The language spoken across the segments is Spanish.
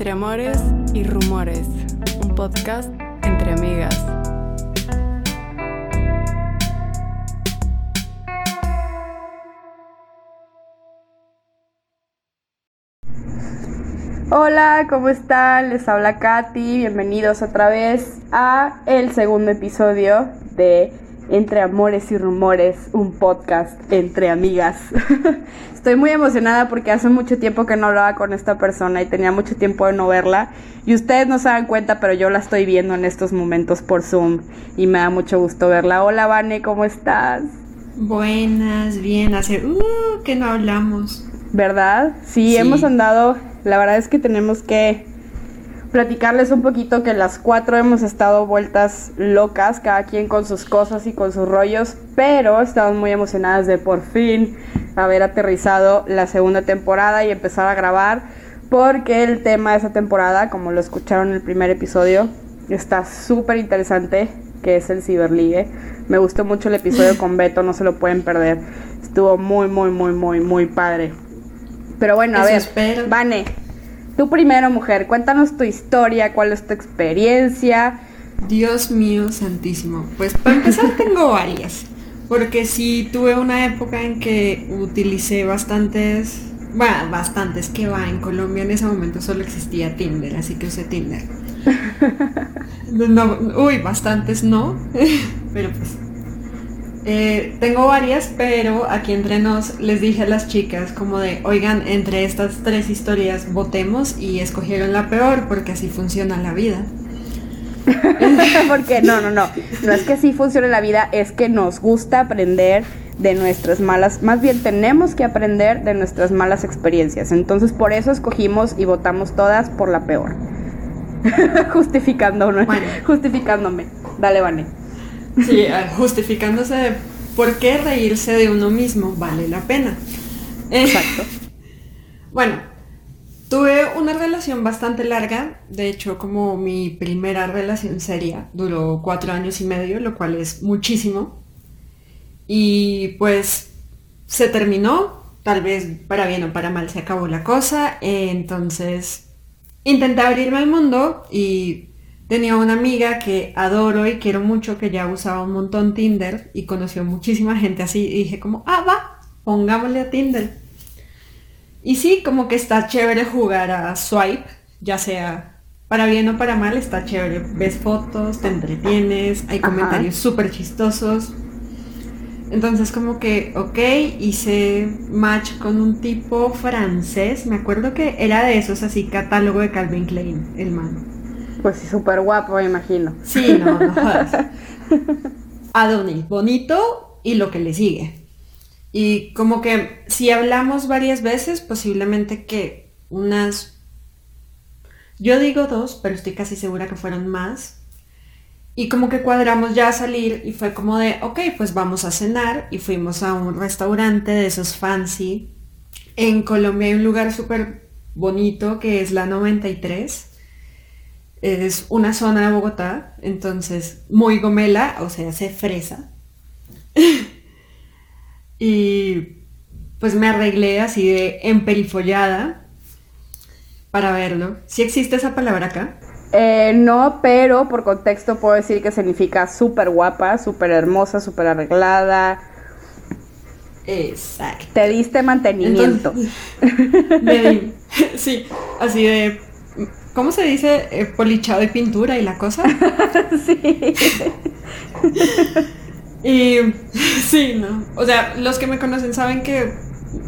Entre amores y rumores, un podcast entre amigas. Hola, ¿cómo están? Les habla Katy. Bienvenidos otra vez a el segundo episodio de Entre Amores y Rumores, un podcast entre amigas. Estoy muy emocionada porque hace mucho tiempo que no hablaba con esta persona y tenía mucho tiempo de no verla. Y ustedes no se dan cuenta, pero yo la estoy viendo en estos momentos por Zoom y me da mucho gusto verla. Hola, Vane, ¿cómo estás? Buenas, bien, hace uh, que no hablamos. ¿Verdad? Sí, Sí. hemos andado. La verdad es que tenemos que platicarles un poquito que las cuatro hemos estado vueltas locas, cada quien con sus cosas y con sus rollos, pero estamos muy emocionadas de por fin haber aterrizado la segunda temporada y empezar a grabar, porque el tema de esa temporada, como lo escucharon en el primer episodio, está súper interesante, que es el ciberligue. Me gustó mucho el episodio con Beto, no se lo pueden perder. Estuvo muy, muy, muy, muy, muy padre. Pero bueno, a Eso ver, espero. Vane, tú primero, mujer, cuéntanos tu historia, cuál es tu experiencia. Dios mío santísimo. Pues para empezar tengo varias. Porque sí tuve una época en que utilicé bastantes. Bueno, bastantes que va. En Colombia en ese momento solo existía Tinder, así que usé Tinder. No, uy, bastantes no. Pero pues. Eh, tengo varias, pero aquí entre nos les dije a las chicas como de, oigan, entre estas tres historias votemos y escogieron la peor porque así funciona la vida. Porque no, no, no. No es que así funcione la vida, es que nos gusta aprender de nuestras malas, más bien tenemos que aprender de nuestras malas experiencias. Entonces por eso escogimos y votamos todas por la peor. Justificándome. Bueno. Justificándome. Dale, Vane. Sí, eh, justificándose de por qué reírse de uno mismo vale la pena. Exacto. Bueno, tuve una relación bastante larga, de hecho como mi primera relación seria duró cuatro años y medio, lo cual es muchísimo. Y pues se terminó, tal vez para bien o para mal se acabó la cosa, entonces intenté abrirme al mundo y tenía una amiga que adoro y quiero mucho, que ya usaba un montón Tinder y conoció muchísima gente así y dije como, ah, va, pongámosle a Tinder. Y sí, como que está chévere jugar a swipe, ya sea para bien o para mal, está chévere. Ves fotos, te entretienes, hay Ajá. comentarios súper chistosos. Entonces como que, ok, hice match con un tipo francés, me acuerdo que era de esos así, catálogo de Calvin Klein, el man. Pues sí, súper guapo, me imagino. Sí, no, no jodas. Adonis, bonito y lo que le sigue. Y como que si hablamos varias veces, posiblemente que unas, yo digo dos, pero estoy casi segura que fueron más. Y como que cuadramos ya a salir y fue como de, ok, pues vamos a cenar y fuimos a un restaurante de esos fancy. En Colombia hay un lugar súper bonito que es la 93. Es una zona de Bogotá, entonces muy gomela, o sea, se fresa. y pues me arreglé así de emperifollada para verlo. Si existe esa palabra acá. Eh, no, pero por contexto puedo decir que significa súper guapa, súper hermosa, súper arreglada. Exacto. Te diste mantenimiento. Entonces, me di- sí, así de, ¿cómo se dice? Eh, polichado y pintura y la cosa. sí. Y sí, no. O sea, los que me conocen saben que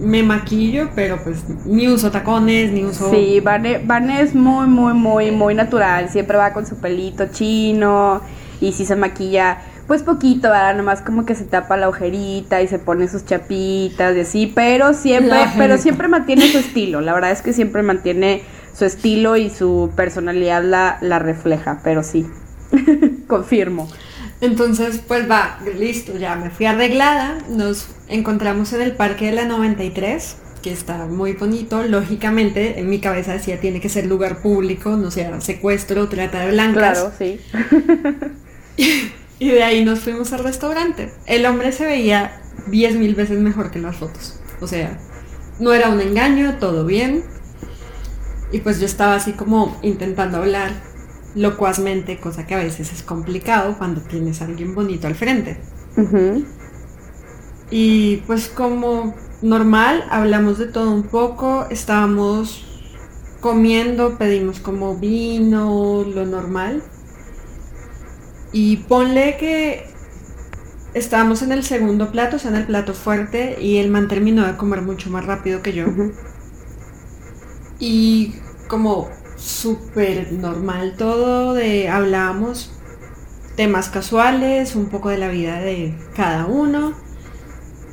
me maquillo, pero pues ni uso tacones, ni uso... Sí, Vane, es muy, muy, muy, muy natural. Siempre va con su pelito chino y si se maquilla, pues poquito, ¿verdad? Nomás como que se tapa la ojerita y se pone sus chapitas y así, pero siempre, pero siempre mantiene su estilo. La verdad es que siempre mantiene su estilo y su personalidad la, la refleja, pero sí, confirmo. Entonces, pues va, listo, ya me fui arreglada. Nos encontramos en el parque de la 93, que está muy bonito. Lógicamente, en mi cabeza decía tiene que ser lugar público, no sea secuestro, trata de blancas. Claro, sí. Y de ahí nos fuimos al restaurante. El hombre se veía 10 mil veces mejor que las fotos. O sea, no era un engaño, todo bien. Y pues yo estaba así como intentando hablar locuazmente, cosa que a veces es complicado cuando tienes a alguien bonito al frente. Y pues como normal, hablamos de todo un poco, estábamos comiendo, pedimos como vino, lo normal. Y ponle que estábamos en el segundo plato, o sea, en el plato fuerte, y el man terminó de comer mucho más rápido que yo. Y como súper normal todo, de hablábamos temas casuales, un poco de la vida de cada uno.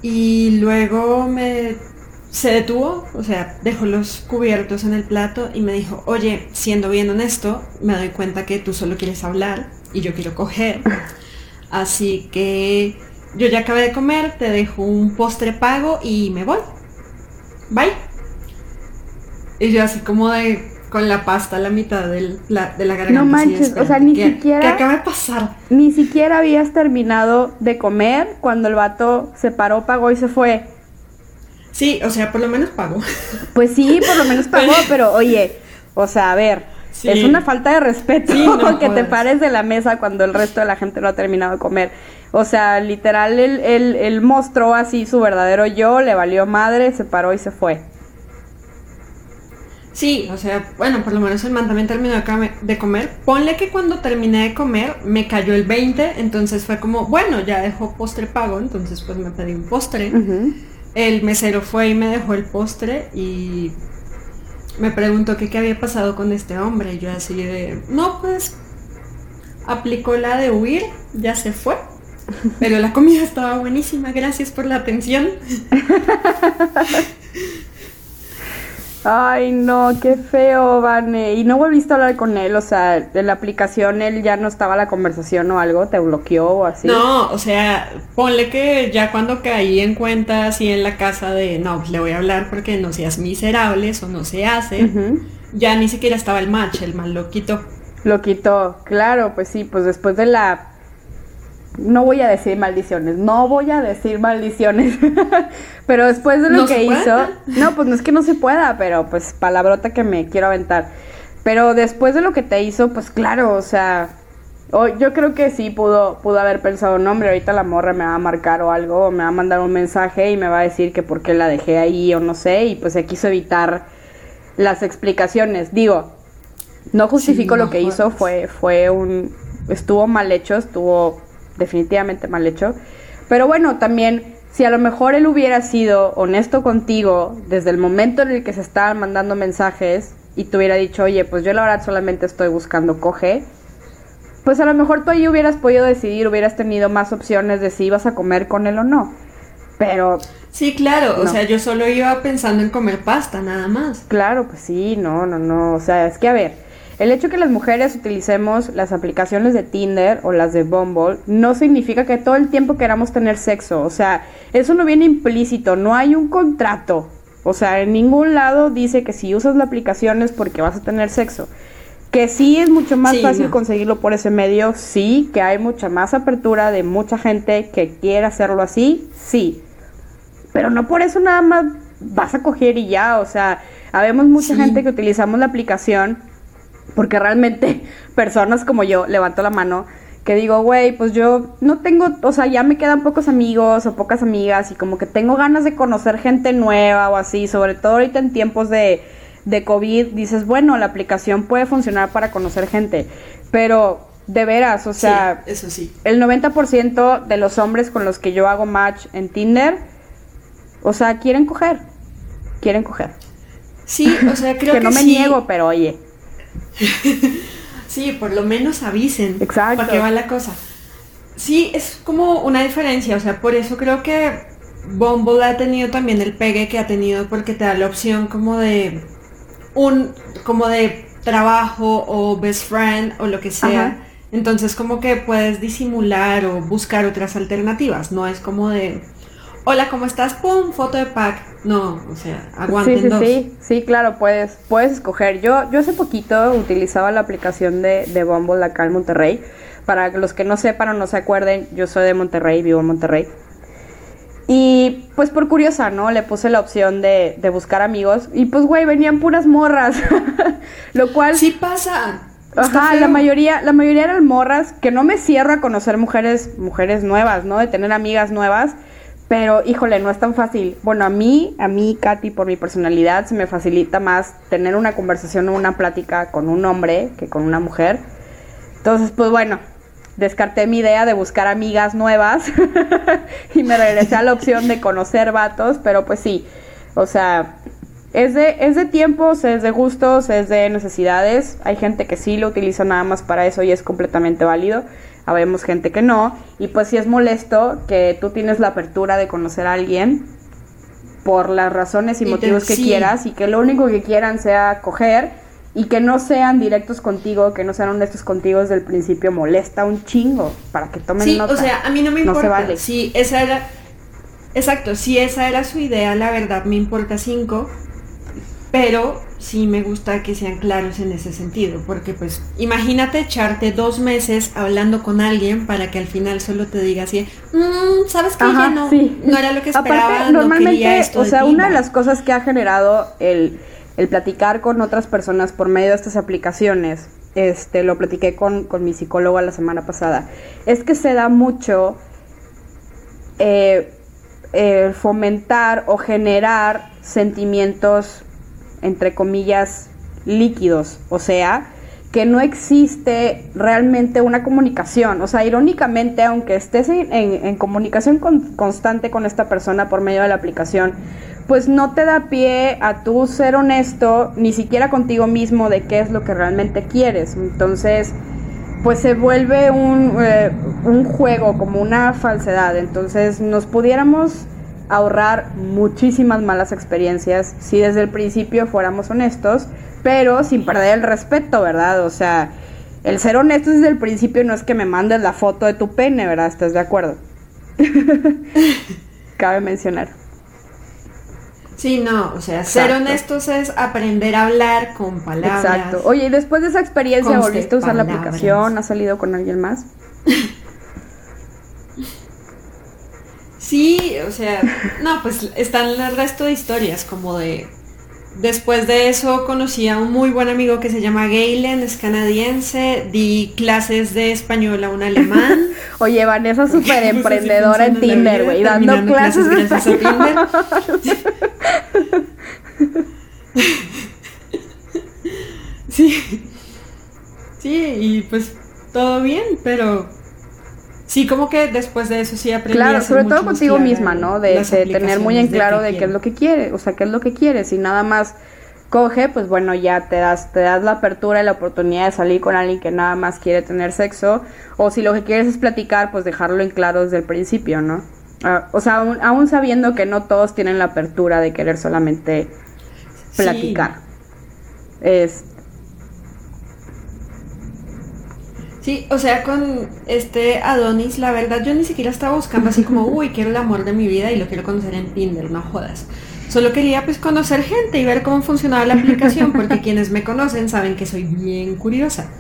Y luego me se detuvo, o sea, dejó los cubiertos en el plato y me dijo, oye, siendo bien honesto, me doy cuenta que tú solo quieres hablar y yo quiero coger. Así que yo ya acabé de comer, te dejo un postre pago y me voy. Bye. Y yo así como de con la pasta a la mitad del, de la garganta. No manches, o sea, ni siquiera... ¿Qué acaba de pasar? Ni siquiera habías terminado de comer cuando el vato se paró, pagó y se fue. Sí, o sea, por lo menos pagó. Pues sí, por lo menos pagó, pero oye, o sea, a ver, es una falta de respeto que te pares de la mesa cuando el resto de la gente no ha terminado de comer. O sea, literal, él, él mostró así su verdadero yo, le valió madre, se paró y se fue. Sí, o sea, bueno, por lo menos el man también terminó de comer. Ponle que cuando terminé de comer me cayó el 20, entonces fue como, bueno, ya dejó postre pago, entonces pues me pedí un postre. El mesero fue y me dejó el postre y me preguntó qué había pasado con este hombre. Y yo así de, no, pues aplicó la de huir, ya se fue. Pero la comida estaba buenísima, gracias por la atención. Ay, no, qué feo, Vane. ¿Y no volviste a hablar con él? O sea, en la aplicación él ya no estaba la conversación o algo, te bloqueó o así. No, o sea, ponle que ya cuando caí en cuenta así en la casa de, no, le voy a hablar porque no seas miserable, eso no se hace. Ya ni siquiera estaba el match, el mal lo quitó. Lo quitó, claro, pues sí, pues después de la no voy a decir maldiciones, no voy a decir maldiciones, pero después de lo que hizo, no, pues no es que no se pueda, pero pues palabrota que me quiero aventar. Pero después de lo que te hizo, pues claro, o sea, yo creo que sí pudo, pudo haber pensado, no, hombre, ahorita la morra me va a marcar o algo, o me va a mandar un mensaje y me va a decir que por qué la dejé ahí o no sé, y pues se quiso evitar las explicaciones. Digo, no justifico lo que hizo, fue, fue un, estuvo mal hecho, estuvo definitivamente mal hecho. Pero bueno, también si a lo mejor él hubiera sido honesto contigo desde el momento en el que se estaban mandando mensajes y te hubiera dicho, oye, pues yo la verdad solamente estoy buscando coge, pues a lo mejor tú ahí hubieras podido decidir, hubieras tenido más opciones de si ibas a comer con él o no. Pero... Sí, claro, o sea, yo solo iba pensando en comer pasta, nada más. Claro, pues sí, no, no, no, o sea, es que a ver, el hecho que las mujeres utilicemos las aplicaciones de Tinder o las de Bumble no significa que todo el tiempo queramos tener sexo. O sea, eso no viene implícito, no hay un contrato. O sea, en ningún lado dice que si usas la aplicación es porque vas a tener sexo. Que sí es mucho más fácil conseguirlo por ese medio, sí, que hay mucha más apertura de mucha gente que quiere hacerlo así, sí. Pero no por eso nada más vas a coger y ya, o sea, habemos mucha gente que utilizamos la aplicación porque realmente personas como yo, levanto la mano, que digo, güey, pues yo no tengo, o sea, ya me quedan pocos amigos o pocas amigas y como que tengo ganas de conocer gente nueva o así, sobre todo ahorita en tiempos de, de COVID, dices, bueno, la aplicación puede funcionar para conocer gente, pero de veras, o sea, eso sí. el 90% de los hombres con los que yo hago match en Tinder, o sea, quieren coger, quieren coger. Sí, o sea, creo que, que no me niego, pero oye. sí, por lo menos avisen. Exacto. Para qué va la cosa. Sí, es como una diferencia, o sea, por eso creo que Bumble ha tenido también el pegue que ha tenido porque te da la opción como de un como de trabajo o best friend o lo que sea. Entonces como que puedes disimular o buscar otras alternativas, no es como de hola, ¿cómo estás? ¡Pum! Foto de pack. No, o sea, aguanten sí, sí, Sí, sí, claro, puedes, puedes escoger. Yo, yo hace poquito utilizaba la aplicación de, de Bumble acá en Monterrey. Para los que no sepan o no se acuerden, yo soy de Monterrey, vivo en Monterrey. Y pues por curiosa, ¿no? Le puse la opción de, de buscar amigos. Y pues, güey, venían puras morras. Lo cual... Sí pasa. Ajá, la mayoría, la mayoría eran morras que no me cierro a conocer mujeres, mujeres nuevas, ¿no? De tener amigas nuevas. Pero, híjole, no es tan fácil. Bueno, a mí, a mí, Katy, por mi personalidad, se me facilita más tener una conversación o una plática con un hombre que con una mujer. Entonces, pues bueno, descarté mi idea de buscar amigas nuevas y me regresé a la opción de conocer vatos, pero pues sí, o sea, es de, es de tiempos, es de gustos, es de necesidades. Hay gente que sí lo utiliza nada más para eso y es completamente válido. Habemos gente que no. Y pues sí es molesto que tú tienes la apertura de conocer a alguien por las razones y, motivos que quieras y que lo único que quieran sea coger y que no sean directos contigo, que no sean honestos contigo desde el principio, molesta un chingo para que tomen sí, o sea, a mí no me importa. No se vale. Sí, esa era... Exacto, si esa era su idea, la verdad me importa cinco, pero sí me gusta que sean claros en ese sentido, porque pues imagínate echarte dos meses hablando con alguien para que al final solo te diga así, mmm, sabes que ya no, no era lo que esperaba, Aparte, normalmente, esto o sea, una de las cosas que ha generado el el platicar con otras personas por medio de estas aplicaciones, este, lo platiqué con, mi psicóloga la semana pasada, es que se da mucho eh, fomentar o generar sentimientos, entre comillas, líquidos, o sea, que no existe realmente una comunicación. O sea, irónicamente, aunque estés en, comunicación constante con esta persona por medio de la aplicación, pues no te da pie a tú ser honesto ni siquiera contigo mismo de qué es lo que realmente quieres. Entonces, pues se vuelve un, eh, un juego, como una falsedad. Entonces, nos pudiéramos ahorrar muchísimas malas experiencias si desde el principio fuéramos honestos, pero sin perder el respeto, ¿verdad? O sea, el ser honesto desde el principio no es que me mandes la foto de tu pene, ¿verdad? ¿Estás de acuerdo? Cabe mencionar. Sí, no, o sea, ser honestos es aprender a hablar con palabras. Exacto. Oye, y después de esa experiencia, ¿volviste a usar la aplicación? ¿Has salido con alguien más? sí, o sea, no, pues están el resto de historias, como de Después de eso conocí a un muy buen amigo que se llama Galen, es canadiense, di clases de español a un alemán. Oye, Vanessa es súper emprendedora en Tinder, güey, dando clases, de español. sí. Sí, y pues todo bien, pero sí, como que después de eso sí aprendí Claro, sobre todo contigo misma, ¿no? De, tener muy en claro de, qué es lo que quiere, o sea, qué es lo que quieres y nada más coge, pues bueno, ya te das, te das la apertura y la oportunidad de salir con alguien que nada más quiere tener sexo, o si lo que quieres es platicar, pues dejarlo en claro desde el principio, ¿no? Ah, o sea, aún, sabiendo que no todos tienen la apertura de querer solamente platicar. Es, Sí, o sea, con este Adonis, la verdad, yo ni siquiera estaba buscando así como, uy, quiero el amor de mi vida y lo quiero conocer en Tinder, no jodas. Solo quería pues conocer gente y ver cómo funcionaba la aplicación, porque quienes me conocen saben que soy bien curiosa.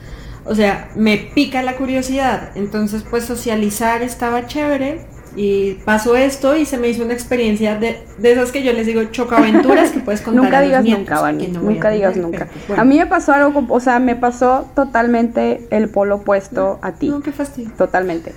O sea, me pica la curiosidad. Entonces, pues socializar estaba chévere y pasó esto y se me hizo una experiencia de, de esas que yo les digo chocaventuras que puedes contar. nunca digas nunca, nunca digas nunca. A mí me pasó algo, o sea, me pasó totalmente el polo opuesto a ti. No, qué fastidio. Totalmente.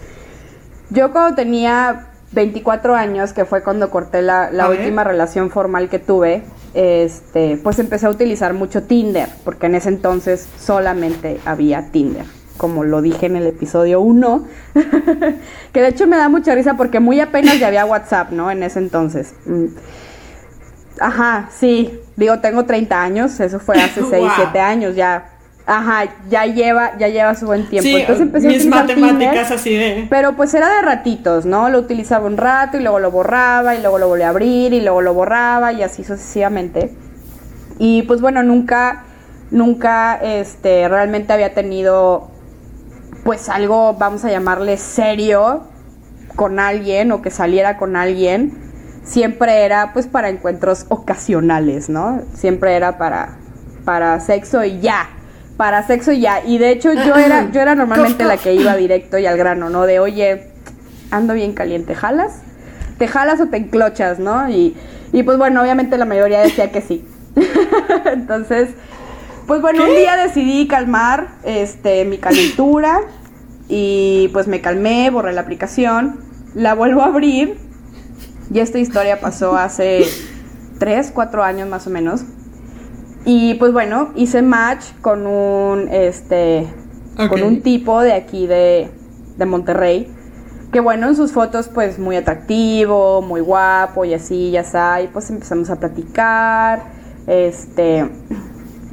Yo cuando tenía 24 años, que fue cuando corté la, la última relación formal que tuve, este, pues empecé a utilizar mucho Tinder, porque en ese entonces solamente había Tinder como lo dije en el episodio 1, que de hecho me da mucha risa porque muy apenas ya había WhatsApp, ¿no? En ese entonces. Mm. Ajá, sí, digo, tengo 30 años, eso fue hace 6, 7 años, ya. Ajá, ya lleva, ya lleva su buen tiempo. Entonces empecé mis a utilizar matemáticas así de. Pero pues era de ratitos, ¿no? Lo utilizaba un rato y luego lo borraba y luego lo volví a abrir y luego lo borraba y así sucesivamente. Y pues bueno, nunca, nunca, este, realmente había tenido pues algo, vamos a llamarle serio con alguien o que saliera con alguien, siempre era pues para encuentros ocasionales, ¿no? Siempre era para, para sexo y ya, para sexo y ya. Y de hecho yo era, yo era normalmente la que iba directo y al grano, ¿no? De oye, ando bien caliente, ¿jalas? ¿Te jalas o te enclochas, no? Y, y pues bueno, obviamente la mayoría decía que sí. Entonces, Pues bueno, un día decidí calmar este, mi calentura y pues me calmé, borré la aplicación, la vuelvo a abrir y esta historia pasó hace 3, 4 años más o menos. Y pues bueno, hice match con un este con un tipo de aquí de, de Monterrey. Que bueno, en sus fotos pues muy atractivo, muy guapo y así, ya está. Y pues empezamos a platicar. Este.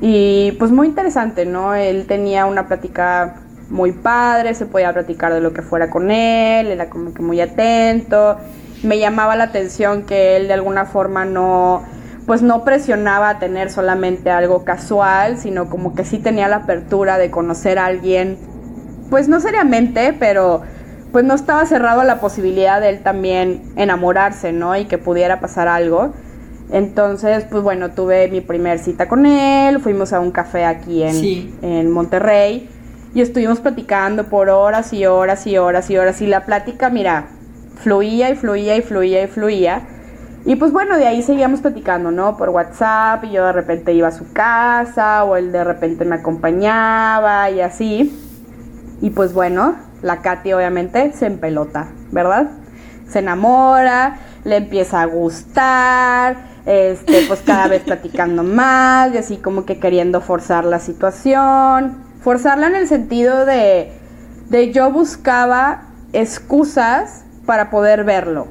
Y pues muy interesante, ¿no? Él tenía una plática muy padre, se podía platicar de lo que fuera con él, era como que muy atento. Me llamaba la atención que él de alguna forma no pues no presionaba a tener solamente algo casual, sino como que sí tenía la apertura de conocer a alguien, pues no seriamente, pero pues no estaba cerrado a la posibilidad de él también enamorarse, ¿no? Y que pudiera pasar algo. Entonces, pues bueno, tuve mi primer cita con él, fuimos a un café aquí en, en Monterrey y estuvimos platicando por horas y horas y horas y horas y la plática, mira, fluía y fluía y fluía y fluía. Y pues bueno, de ahí seguíamos platicando, ¿no? Por WhatsApp y yo de repente iba a su casa o él de repente me acompañaba y así. Y pues bueno, la Katy obviamente se empelota, ¿verdad? Se enamora, le empieza a gustar, este, pues cada vez platicando más y así como que queriendo forzar la situación. Forzarla en el sentido de, de yo buscaba excusas para poder verlo.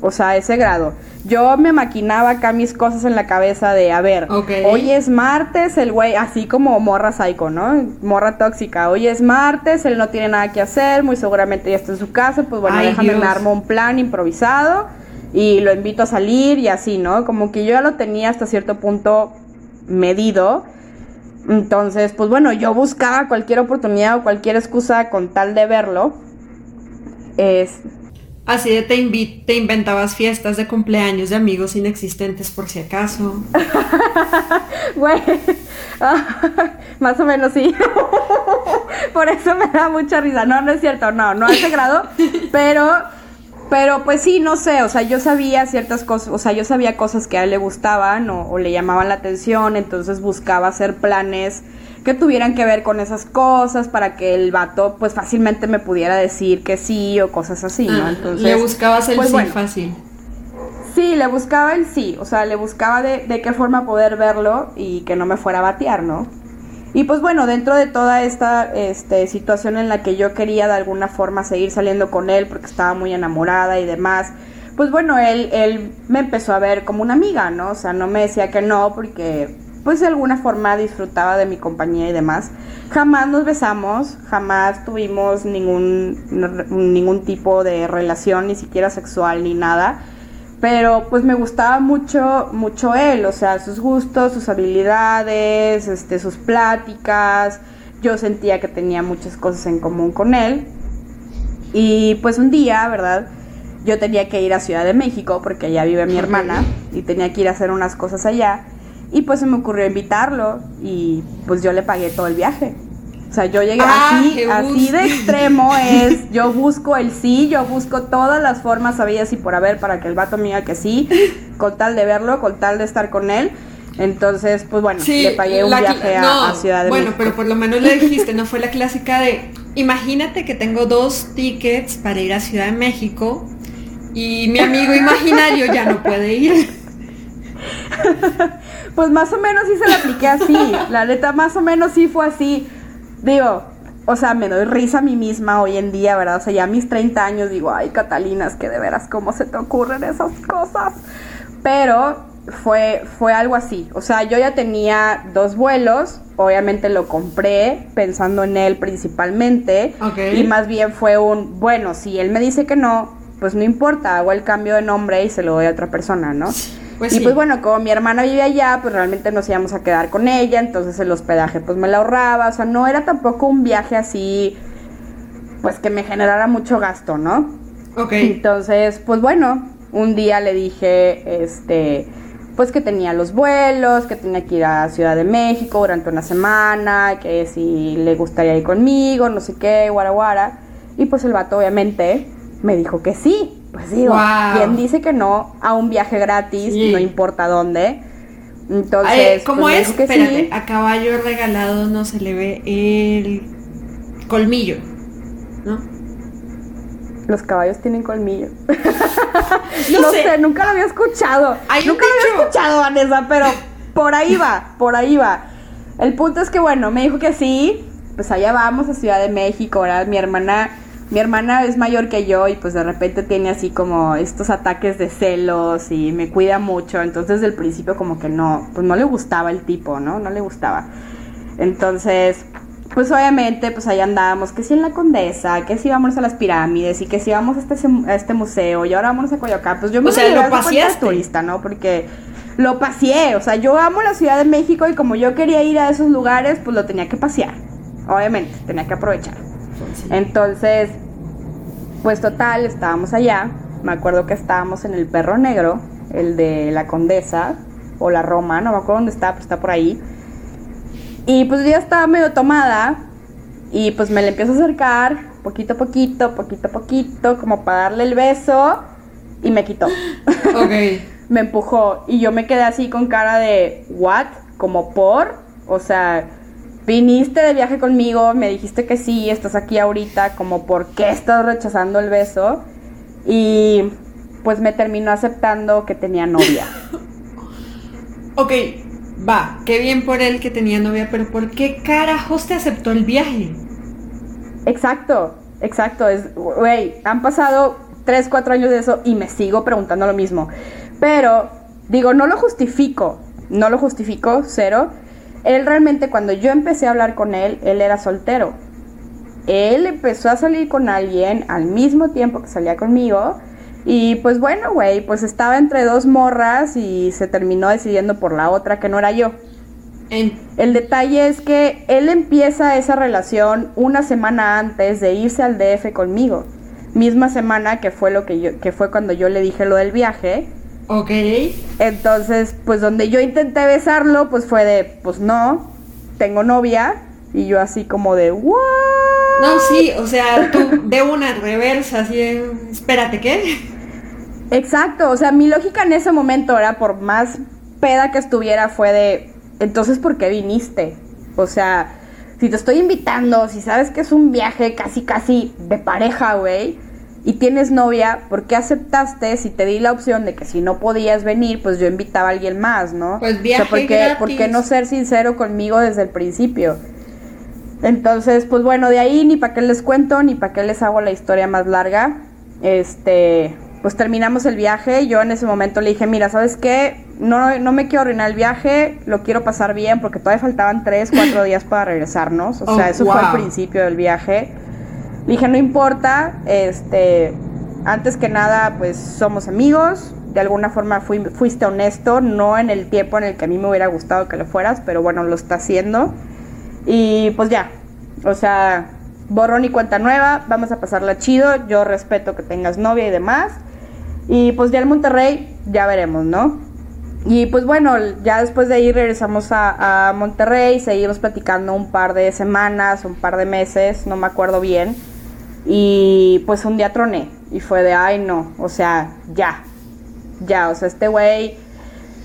O sea, a ese grado yo me maquinaba acá mis cosas en la cabeza de, a ver, hoy es martes, el güey, así como morra psycho, ¿no? Morra tóxica, hoy es martes, él no tiene nada que hacer, muy seguramente ya está en su casa, pues bueno, déjame me armo un plan improvisado y lo invito a salir y así, ¿no? Como que yo ya lo tenía hasta cierto punto medido. Entonces, pues bueno, yo buscaba cualquier oportunidad o cualquier excusa con tal de verlo. Es, Así de te, te inventabas fiestas de cumpleaños de amigos inexistentes por si acaso. Güey, más o menos sí. por eso me da mucha risa. No, no es cierto, no, no a ese grado. Pero, pero pues sí, no sé, o sea, yo sabía ciertas cosas, o sea, yo sabía cosas que a él le gustaban o le llamaban la atención, entonces buscaba hacer planes que tuvieran que ver con esas cosas para que el vato pues fácilmente me pudiera decir que sí o cosas así, ¿no? Ah, Entonces, le buscabas el pues, sí fácil. Sí, le buscaba el sí, o sea, le buscaba de, de qué forma poder verlo y que no me fuera a batear, ¿no? Y pues bueno, dentro de toda esta este, situación en la que yo quería de alguna forma seguir saliendo con él porque estaba muy enamorada y demás, pues bueno, él, él me empezó a ver como una amiga, ¿no? O sea, no me decía que no porque pues de alguna forma disfrutaba de mi compañía y demás. Jamás nos besamos, jamás tuvimos ningún, ningún tipo de relación, ni siquiera sexual ni nada. Pero pues me gustaba mucho, mucho él, o sea, sus gustos, sus habilidades, este, sus pláticas. Yo sentía que tenía muchas cosas en común con él. Y pues un día, ¿verdad? Yo tenía que ir a Ciudad de México porque allá vive mi hermana y tenía que ir a hacer unas cosas allá. Y pues se me ocurrió invitarlo y pues yo le pagué todo el viaje. O sea, yo llegué ah, así, así de extremo es, yo busco el sí, yo busco todas las formas sabidas y por haber para que el vato me diga que sí, con tal de verlo, con tal de estar con él. Entonces, pues bueno, le pagué un viaje a, Ciudad de Bueno, pero por lo menos le dijiste, no fue la clásica de, imagínate que tengo dos tickets para ir a Ciudad de México y mi amigo imaginario ya no puede ir. pues más o menos sí se la apliqué así. La neta, más o menos sí fue así. Digo, o sea, me doy risa a mí misma hoy en día, ¿verdad? O sea, ya a mis 30 años digo, ay, Catalina, es que de veras, ¿cómo se te ocurren esas cosas? Pero fue, fue algo así. O sea, yo ya tenía dos vuelos, obviamente lo compré pensando en él principalmente. Y más bien fue un, bueno, si él me dice que no, pues no importa, hago el cambio de nombre y se lo doy a otra persona, ¿no? Pues y pues bueno, como mi hermana vive allá, pues realmente nos íbamos a quedar con ella, entonces el hospedaje pues me la ahorraba, o sea, no era tampoco un viaje así, pues que me generara mucho gasto, ¿no? Ok. Entonces, pues bueno, un día le dije, este, pues que tenía los vuelos, que tenía que ir a Ciudad de México durante una semana, que si le gustaría ir conmigo, no sé qué, guaraguara. Y pues el vato obviamente me dijo que sí. Pues digo, ¿quién dice que no a un viaje gratis, no importa dónde? Entonces, Ay, ¿Cómo pues, me es? que Espérate, sí. a caballo regalado no se le ve el colmillo, ¿no? Los caballos tienen colmillo. No no sé. sé. nunca lo había escuchado. Hay nunca lo había escuchado, Vanessa, pero por ahí va, por ahí va. El punto es que, bueno, me dijo que sí, pues allá vamos a Ciudad de México, ¿verdad? Mi hermana, mi hermana es mayor que yo y pues de repente tiene así como estos ataques de celos y me cuida mucho, entonces desde el principio como que no, pues no le gustaba el tipo, ¿no? No le gustaba. Entonces, pues obviamente, pues ahí andábamos, que si en la Condesa, que si íbamos a las pirámides y que si íbamos a este, a este museo y ahora vamos a Coyoacán, pues yo me O sea, lo paseaste. turista, ¿no? Porque lo paseé, o sea, yo amo la Ciudad de México y como yo quería ir a esos lugares, pues lo tenía que pasear, obviamente, tenía que aprovechar. Entonces, pues total, estábamos allá, me acuerdo que estábamos en el Perro Negro, el de la Condesa, o la Roma, no me acuerdo dónde está, pero está por ahí. Y pues ya estaba medio tomada y pues me le empiezo a acercar poquito a poquito, poquito a poquito, como para darle el beso y me quitó. Ok. me empujó y yo me quedé así con cara de what, como por, o sea, viniste de viaje conmigo, me dijiste que sí, estás aquí ahorita, como por qué estás rechazando el beso y pues me terminó aceptando que tenía novia. Ok, va, qué bien por él que tenía novia, pero ¿por qué carajos te aceptó el viaje? Exacto, exacto. Es, güey, han pasado 3, 4 años de eso y me sigo preguntando lo mismo. Pero, digo, no lo justifico, no lo justifico, cero. Él realmente, cuando yo empecé a hablar con él, él era soltero. Él empezó a salir con alguien al mismo tiempo que salía conmigo. Y pues bueno, güey, pues estaba entre dos morras y se terminó decidiendo por la otra que no era yo. En- El detalle es que él empieza esa relación una semana antes de irse al DF conmigo. Misma semana que fue lo que yo, que fue cuando yo le dije lo del viaje. Ok. Entonces, pues donde yo intenté besarlo, pues fue de, pues no, tengo novia. Y yo así como de, ¿what? No, sí, o sea, tú de una reversa, así de, espérate, ¿qué? Exacto, o sea, mi lógica en ese momento era por más peda que estuviera fue de, entonces ¿por qué viniste? O sea, si te estoy invitando, si sabes que es un viaje casi casi de pareja, güey, y tienes novia, ¿por qué aceptaste si te di la opción de que si no podías venir, pues yo invitaba a alguien más, ¿no? Pues O sea, viaje ¿por qué, gratis. ¿por qué no ser sincero conmigo desde el principio? Entonces, pues bueno, de ahí ni para qué les cuento, ni para qué les hago la historia más larga. Este, pues terminamos el viaje. Yo en ese momento le dije, mira, ¿sabes qué? No, no me quiero arruinar el viaje, lo quiero pasar bien porque todavía faltaban 3, 4 días para regresarnos. O Oh, sea, eso fue al principio del viaje. Le dije, no importa, este, antes que nada, pues somos amigos. De alguna forma fui- fuiste honesto, no en el tiempo en el que a mí me hubiera gustado que lo fueras, pero bueno, lo está haciendo. Y pues ya, o sea, borrón y cuenta nueva, vamos a pasarla chido, yo respeto que tengas novia y demás. Y pues ya en Monterrey, ya veremos, ¿no? Y pues bueno, ya después de ahí regresamos a, a Monterrey, seguimos platicando un par de semanas, un par de meses, no me acuerdo bien. Y pues un día troné y fue de, ay no, o sea, ya, ya, o sea, este güey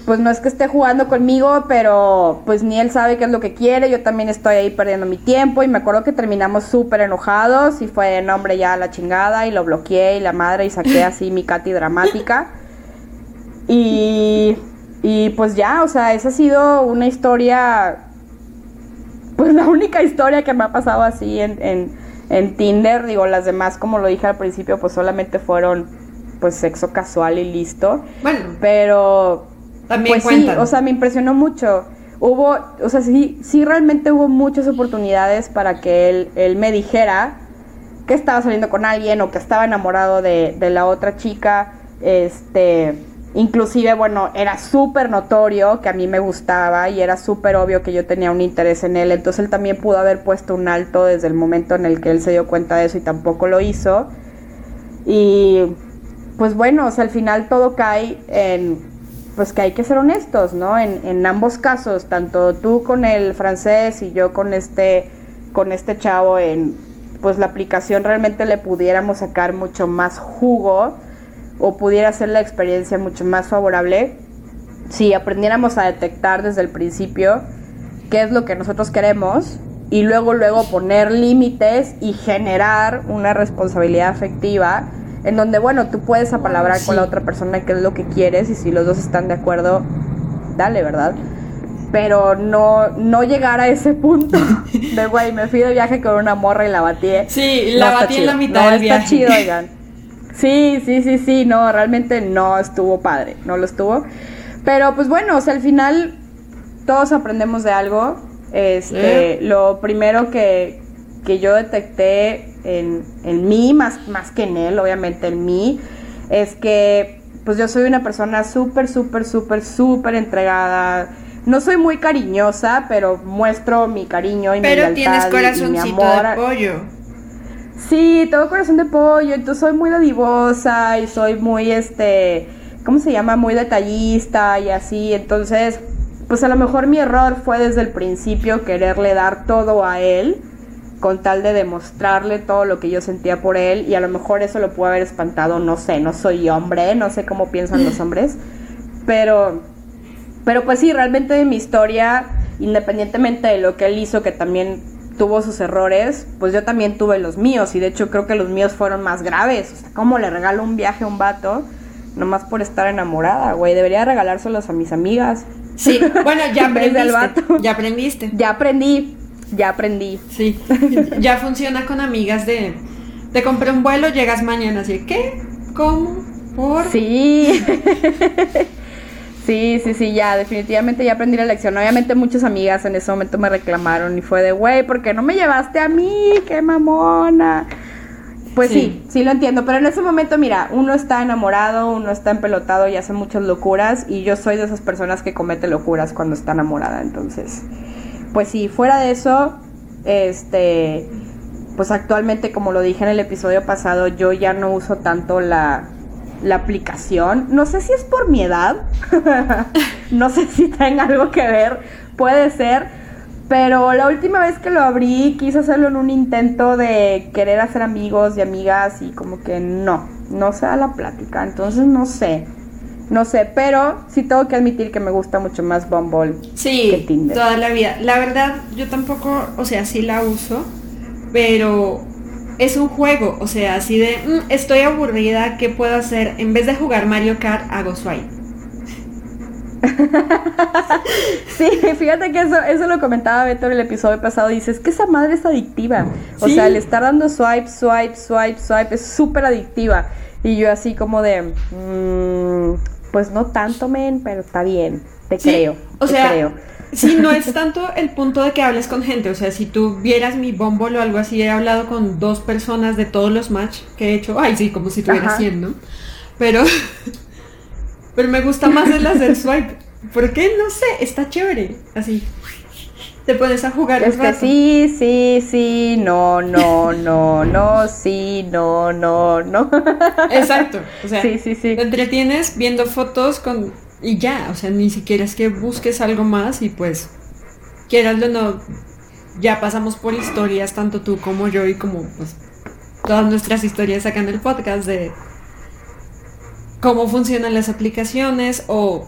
pues no es que esté jugando conmigo, pero pues ni él sabe qué es lo que quiere, yo también estoy ahí perdiendo mi tiempo y me acuerdo que terminamos súper enojados y fue de nombre ya la chingada y lo bloqueé y la madre y saqué así mi Katy dramática. Y, y pues ya, o sea, esa ha sido una historia, pues la única historia que me ha pasado así en, en, en Tinder, digo, las demás como lo dije al principio, pues solamente fueron pues sexo casual y listo. Bueno, Pero también pues cuentan. sí, o sea, me impresionó mucho. Hubo, o sea, sí, sí realmente hubo muchas oportunidades para que él, él me dijera que estaba saliendo con alguien o que estaba enamorado de, de la otra chica. Este, inclusive, bueno, era súper notorio que a mí me gustaba y era súper obvio que yo tenía un interés en él. Entonces él también pudo haber puesto un alto desde el momento en el que él se dio cuenta de eso y tampoco lo hizo. Y pues bueno, o sea, al final todo cae en pues que hay que ser honestos, ¿no? En, en ambos casos, tanto tú con el francés y yo con este con este chavo en pues la aplicación realmente le pudiéramos sacar mucho más jugo o pudiera ser la experiencia mucho más favorable si aprendiéramos a detectar desde el principio qué es lo que nosotros queremos y luego luego poner límites y generar una responsabilidad afectiva en donde bueno tú puedes apalabrar con la otra persona qué es lo que quieres y si los dos están de acuerdo dale verdad pero no no llegar a ese punto de güey me fui de viaje con una morra y la batí sí la batí en la mitad no del está chido oigan sí sí sí sí no realmente no estuvo padre no lo estuvo pero pues bueno o sea al final todos aprendemos de algo. Este, lo primero que, que yo detecté en, en, mí, más, más que en él, obviamente en mí, es que pues yo soy una persona súper, súper, súper, súper entregada. No soy muy cariñosa, pero muestro mi cariño y pero mi tienes corazoncito y mi amor. de pollo. Sí, tengo corazón de pollo, entonces soy muy dadivosa y soy muy, este, ¿cómo se llama? Muy detallista y así, entonces pues a lo mejor mi error fue desde el principio quererle dar todo a él con tal de demostrarle todo lo que yo sentía por él y a lo mejor eso lo pudo haber espantado, no sé, no soy hombre, no sé cómo piensan los hombres, pero pero pues sí, realmente mi historia, independientemente de lo que él hizo, que también tuvo sus errores, pues yo también tuve los míos y de hecho creo que los míos fueron más graves, o sea, ¿cómo le regalo un viaje a un vato? Nomás por estar enamorada, güey, debería regalárselos a mis amigas. Sí, bueno, ya aprendiste. vato. Ya aprendiste. Ya aprendí, ya aprendí. Sí, ya funciona con amigas de te compré un vuelo, llegas mañana así, ¿qué? ¿Cómo? ¿Por? Sí. Sí, sí, sí, ya, definitivamente ya aprendí la lección. Obviamente muchas amigas en ese momento me reclamaron y fue de, güey, ¿por qué no me llevaste a mí? ¡Qué mamona! Pues sí. sí, sí lo entiendo, pero en ese momento, mira, uno está enamorado, uno está empelotado y hace muchas locuras y yo soy de esas personas que comete locuras cuando está enamorada, entonces, pues sí, fuera de eso, este, pues actualmente, como lo dije en el episodio pasado, yo ya no uso tanto la, la aplicación. No sé si es por mi edad, no sé si tenga algo que ver, puede ser. Pero la última vez que lo abrí quise hacerlo en un intento de querer hacer amigos y amigas y como que no, no se da la plática. Entonces no sé, no sé, pero sí tengo que admitir que me gusta mucho más Bumble Sí, que Tinder. toda la vida. La verdad, yo tampoco, o sea, sí la uso, pero es un juego, o sea, así de, "Mm, estoy aburrida, ¿qué puedo hacer? En vez de jugar Mario Kart, hago swipe. Sí, fíjate que eso, eso lo comentaba Beto en el episodio pasado. Dice, es que esa madre es adictiva. O Sí. sea, el estar dando swipe, swipe, swipe, swipe es súper adictiva. Y yo así como de, "Mm, pues no tanto, men, pero está bien. Te Sí, creo. O te sea, creo. Sí, no es tanto el punto de que hables con gente. O sea, si tú vieras mi Bumble o algo así, he hablado con dos personas de todos los match que he hecho. Ay, sí, como si estuviera Ajá. haciendo. Pero, pero me gusta más el hacer swipe. ¿Por qué? No sé, está chévere. Así. Te pones a jugar un Es que rato. sí, sí, sí, no, no, no, no, sí, no, no, no. Exacto. O sea, Sí, sí, sí. te entretienes viendo fotos con y ya, o sea, ni siquiera es que busques algo más y pues quieras o no, ya pasamos por historias, tanto tú como yo y como pues todas nuestras historias acá en el podcast de cómo funcionan las aplicaciones o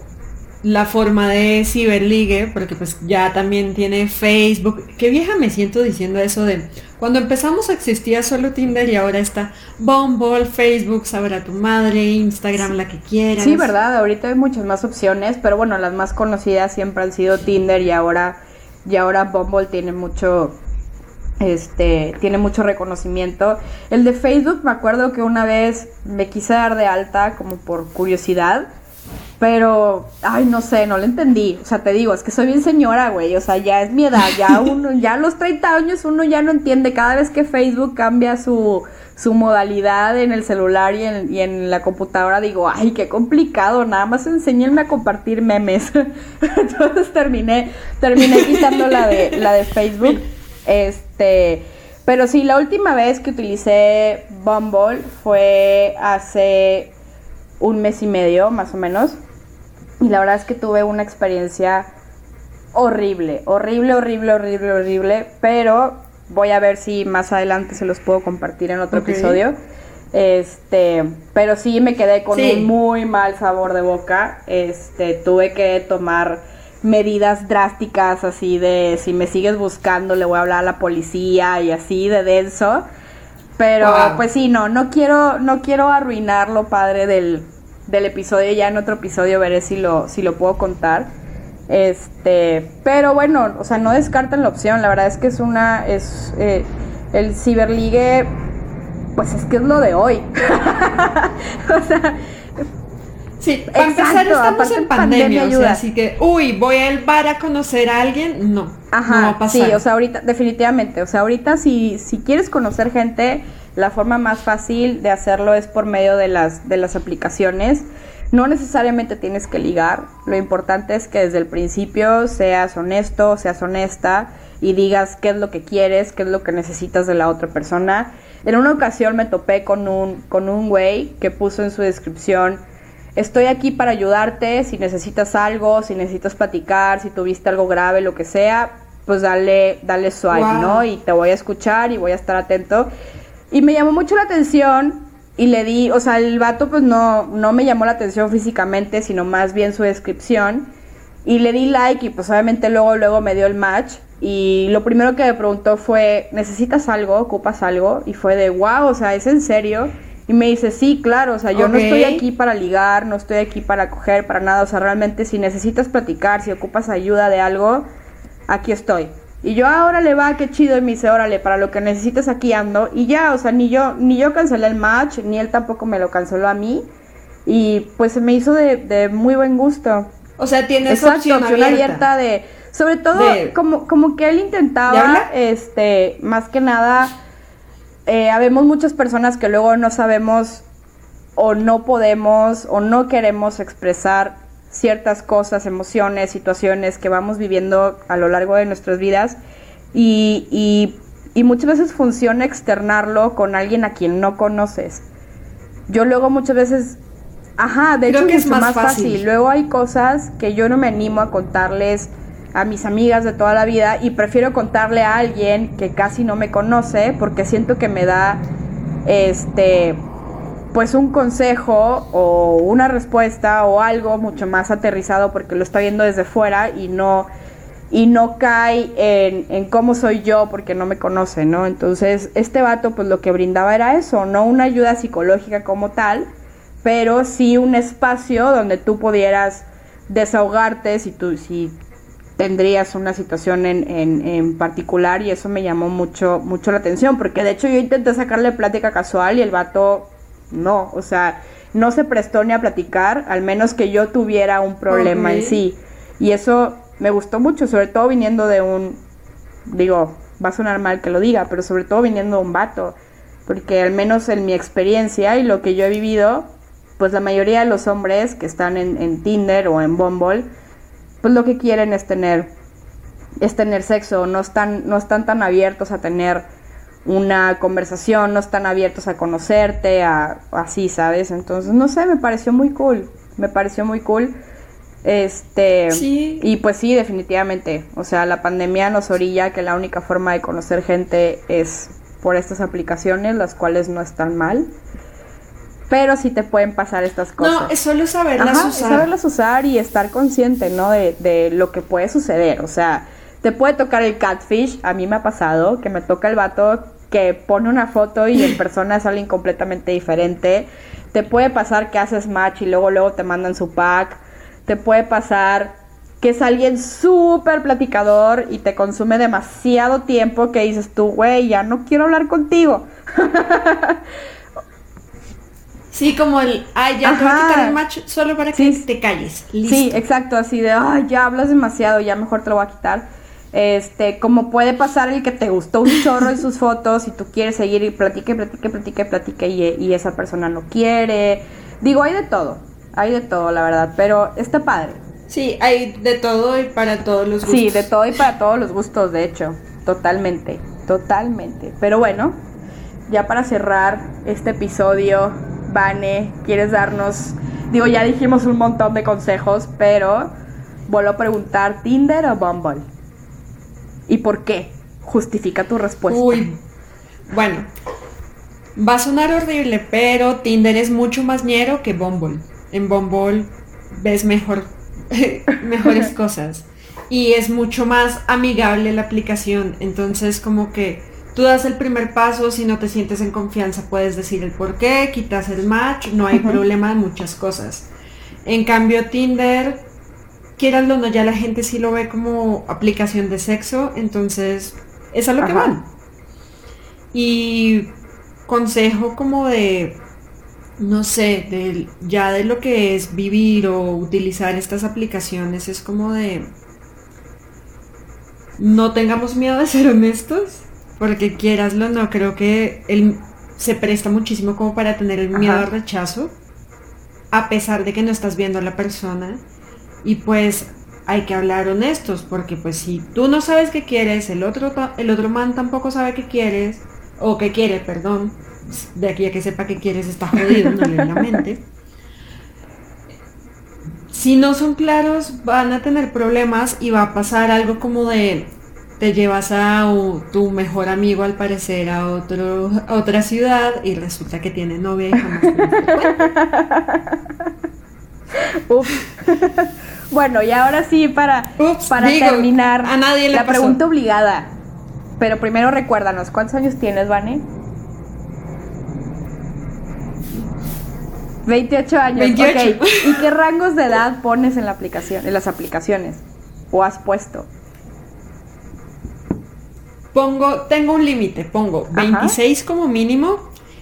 la forma de ciberligue, porque pues ya también tiene Facebook. Qué vieja me siento diciendo eso de cuando empezamos existía solo Tinder y ahora está Bumble, Facebook, Sabrá tu madre, Instagram, la que quieras. Sí, verdad, ahorita hay muchas más opciones, pero bueno, las más conocidas siempre han sido Tinder y ahora, y ahora Bumble tiene mucho, este, tiene mucho reconocimiento. El de Facebook, me acuerdo que una vez me quise dar de alta como por curiosidad, pero, ay, no sé, no lo entendí. O sea, te digo, es que soy bien señora, güey. O sea, ya es mi edad, ya uno, ya a los 30 años uno ya no entiende. Cada vez que Facebook cambia su, su modalidad en el celular y en, y en la computadora, digo, ay, qué complicado. Nada más enséñenme a compartir memes. Entonces terminé, terminé quitando la de, la de Facebook. Este. Pero sí, la última vez que utilicé Bumble fue hace un mes y medio, más o menos. Y la verdad es que tuve una experiencia horrible, horrible, horrible, horrible, horrible. Pero voy a ver si más adelante se los puedo compartir en otro episodio. Este, pero sí me quedé con Sí. un muy mal sabor de boca. Este, tuve que tomar medidas drásticas así de si me sigues buscando le voy a hablar a la policía y así de denso. Pero Wow. pues sí, no, no quiero, no quiero arruinar lo padre del, del episodio. Ya en otro episodio veré si lo, si lo puedo contar. Este, pero bueno, o sea, no descartan la opción. La verdad es que es una, es eh, el ciberligue, pues es que es lo de hoy. o sea, Sí, para Exacto, empezar estamos en pandemia pandemia, o sea, así que, uy, voy al bar a conocer a alguien, no, Ajá, no va a pasar. sí, o sea, ahorita, definitivamente, o sea, ahorita si, si quieres conocer gente, la forma más fácil de hacerlo es por medio de las, de las aplicaciones. No necesariamente tienes que ligar, lo importante es que desde el principio seas honesto, seas honesta y digas qué es lo que quieres, qué es lo que necesitas de la otra persona. En una ocasión me topé con un, con un güey que puso en su descripción, Estoy aquí para ayudarte, si necesitas algo, si necesitas platicar, si tuviste algo grave, lo que sea, pues dale, dale swipe, Wow. ¿no? Y te voy a escuchar y voy a estar atento. Y me llamó mucho la atención y le di, o sea, el vato pues no, no me llamó la atención físicamente, sino más bien su descripción. Y le di like y pues obviamente luego, luego me dio el match. Y lo primero que me preguntó fue, ¿necesitas algo? ¿Ocupas algo? Y fue de, wow, o sea, ¿es en serio? Y me dice, sí, claro, o sea, yo no estoy aquí para ligar, no estoy aquí para coger, para nada, o sea, realmente si necesitas platicar, si ocupas ayuda de algo, aquí estoy. Y yo, ahora le va, qué chido, y me dice, órale, para lo que necesites aquí ando. Y ya, o sea, ni yo, ni yo cancelé el match, ni él tampoco me lo canceló a mí. Y pues se me hizo de, de muy buen gusto. O sea, tienes Exacto, opción, opción abierta. abierta de, sobre todo De- como, como que él ¿De intentaba, este, más que nada, eh, habemos muchas personas que luego no sabemos o no podemos o no queremos expresar ciertas cosas, emociones, situaciones que vamos viviendo a lo largo de nuestras vidas y, y, y muchas veces funciona externarlo con alguien a quien no conoces. Yo luego muchas veces, ajá, de Creo hecho que es más más fácil. fácil. Luego hay cosas que yo no me animo a contarles a mis amigas de toda la vida y prefiero contarle a alguien que casi no me conoce porque siento que me da este pues un consejo o una respuesta o algo mucho más aterrizado porque lo está viendo desde fuera y no y no cae en, en cómo soy yo porque no me conoce, ¿no? Entonces, este vato pues lo que brindaba era eso, no una ayuda psicológica como tal, pero sí un espacio donde tú pudieras desahogarte si tú si tendrías una situación en, en, en particular y eso me llamó mucho mucho la atención porque de hecho yo intenté sacarle plática casual y el vato no, o sea, no se prestó ni a platicar, al menos que yo tuviera un problema en sí. Y eso me gustó mucho, sobre todo viniendo de un, digo, va a sonar mal que lo diga, pero sobre todo viniendo de un vato, porque al menos en mi experiencia y lo que yo he vivido, pues la mayoría de los hombres que están en, en Tinder o en Bumble, pues lo que quieren es tener, es tener sexo, no están, no están tan abiertos a tener una conversación, no están abiertos a conocerte, a así, ¿sabes? Entonces, no sé, me pareció muy cool, me pareció muy cool. Este, Sí. y pues sí, definitivamente, o sea, la pandemia nos orilla que la única forma de conocer gente es por estas aplicaciones, las cuales no están mal. Pero sí te pueden pasar estas cosas. No, es solo saberlas Ajá, es usar. saberlas usar y estar consciente, ¿no? De, de lo que puede suceder. O sea, te puede tocar el catfish. A mí me ha pasado que me toca el vato que pone una foto y en persona es alguien completamente diferente. Te puede pasar que haces match y luego luego te mandan su pack. Te puede pasar que es alguien súper platicador y te consume demasiado tiempo que dices tú, güey, ya no quiero hablar contigo. Sí, como el, ay, ya te voy a quitar el match solo para que Sí. te calles. Listo. Sí, exacto, así de, ay, ya hablas demasiado, ya mejor te lo voy a quitar. Este, como puede pasar el que te gustó un chorro en sus fotos y tú quieres seguir y platique, platique, platique, platique y, y esa persona no quiere. Digo, hay de todo, hay de todo, la verdad, pero está padre. Sí, hay de todo y para todos los gustos. Sí, de todo y para todos los gustos, de hecho, totalmente, totalmente. Pero bueno, ya para cerrar este episodio, Vane, ¿quieres darnos, digo, ya dijimos un montón de consejos, pero vuelvo a preguntar, ¿Tinder o Bumble? ¿Y por qué? Justifica tu respuesta. Uy, bueno. Va a sonar horrible, pero Tinder es mucho más ñero que Bumble. En Bumble ves mejor, mejores cosas. Y es mucho más amigable la aplicación. Entonces como que tú das el primer paso, si no te sientes en confianza puedes decir el por qué, quitas el match, no hay problema en muchas cosas. En cambio Tinder, quieran o no, ya la gente sí lo ve como aplicación de sexo, entonces es a lo que van. Y consejo como de, no sé, de, ya de lo que es vivir o utilizar estas aplicaciones, es como de, no tengamos miedo de ser honestos, porque quieraslo, no, creo que él se presta muchísimo como para tener el miedo al rechazo, a pesar de que no estás viendo a la persona. Y pues hay que hablar honestos, porque pues si tú no sabes qué quieres, el otro, el otro man tampoco sabe qué quieres, o qué quiere, perdón, de aquí a que sepa qué quieres está jodido, no le la mente. Si no son claros, van a tener problemas y va a pasar algo como de te llevas a tu mejor amigo al parecer a otro otra ciudad y resulta que tiene novia y jamás bueno, y ahora sí para, para terminar a nadie la pregunta obligada. Pero primero recuérdanos, ¿cuántos años tienes, Vane? 28 años. 28. ¿Y qué rangos de edad pones en la aplicación, en las aplicaciones? ¿O has puesto? Pongo, tengo un límite, pongo 26 como mínimo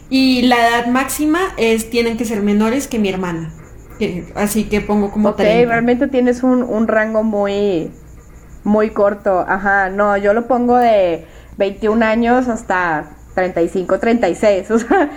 y la edad máxima es tienen que ser menores que mi hermana. Así que pongo como Ok, realmente tienes un, un rango muy muy corto. Ajá, no, yo lo pongo de 21 años hasta 35, 36. O sea,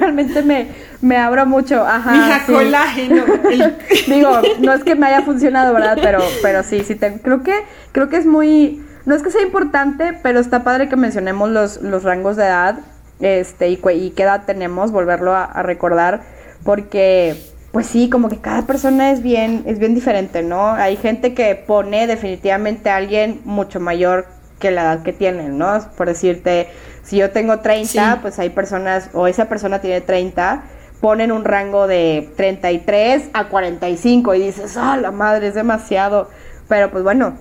realmente me, me abro mucho. Ajá. colágeno. Digo, no es que me haya funcionado, ¿verdad? Pero, pero sí, sí, creo que, creo que es muy, no es que sea importante, pero está padre que mencionemos los, los rangos de edad, este, y, y qué edad tenemos, volverlo a, recordar, porque, pues sí, como que cada persona es bien, es bien diferente, ¿no? Hay gente que pone definitivamente a alguien mucho mayor que la edad que tienen, ¿no? Por decirte, si yo tengo 30, pues hay personas, o esa persona tiene 30, ponen un rango de 33 a 45 y dices, ah, la madre, es demasiado. Pero pues bueno,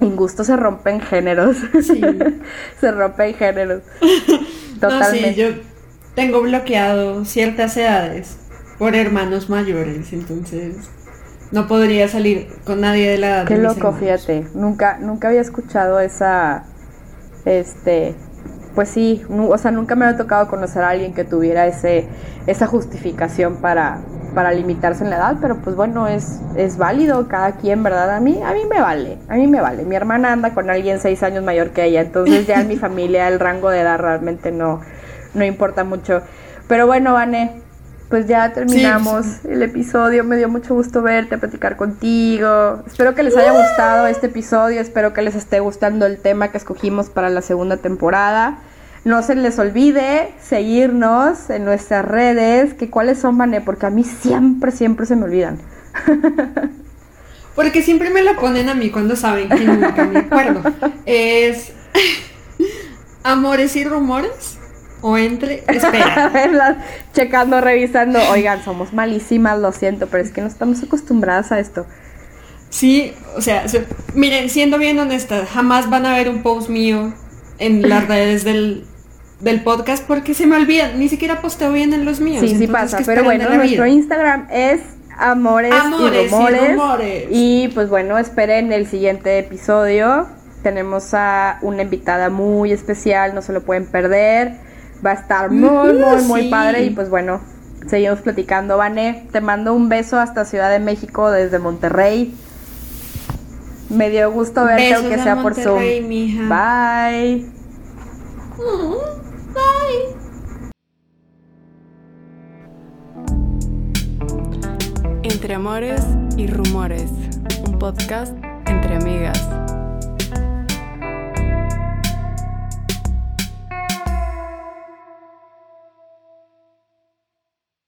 en gusto se rompen géneros. Sí. se rompen géneros. Totalmente. No, sí, yo tengo bloqueado ciertas edades por hermanos mayores, entonces no podría salir con nadie de la edad. Qué loco, fíjate. Nunca, nunca había escuchado esa, este, pues sí, o sea, nunca me había tocado conocer a alguien que tuviera ese, esa justificación para, para limitarse en la edad, pero pues bueno, es, es válido cada quien, ¿verdad? A mí, a mí me vale, a mí me vale. Mi hermana anda con alguien seis años mayor que ella, entonces ya en mi familia el rango de edad realmente no, no importa mucho. Pero bueno, Vane, pues ya terminamos el episodio. Me dio mucho gusto verte, platicar contigo. Espero que les haya gustado este episodio. Espero que les esté gustando el tema que escogimos para la segunda temporada. No se les olvide seguirnos en nuestras redes. Que cuáles son, Vané, porque a mí siempre, siempre se me olvidan. Porque siempre me la ponen a mí cuando saben que nunca me acuerdo. Es Amores y Rumores o entre, espera. checando, revisando. Oigan, somos malísimas, lo siento, pero es que no estamos acostumbradas a esto. Sí, o sea, miren, siendo bien honesta, jamás van a ver un post mío en las redes del, podcast porque se me olvidan, ni siquiera posteo bien en los míos. Sí, sí pasa, pero bueno, nuestro Instagram es Amores, y, rumores, y pues bueno, esperen el siguiente episodio. Tenemos a una invitada muy especial, no se lo pueden perder. Va a estar muy, muy, muy padre. Y pues bueno, seguimos platicando. Vane, te mando un beso hasta Ciudad de México desde Monterrey. Me dio gusto verte, aunque sea por Zoom. Bye. bye. Entre amores y rumores, un podcast entre amigas.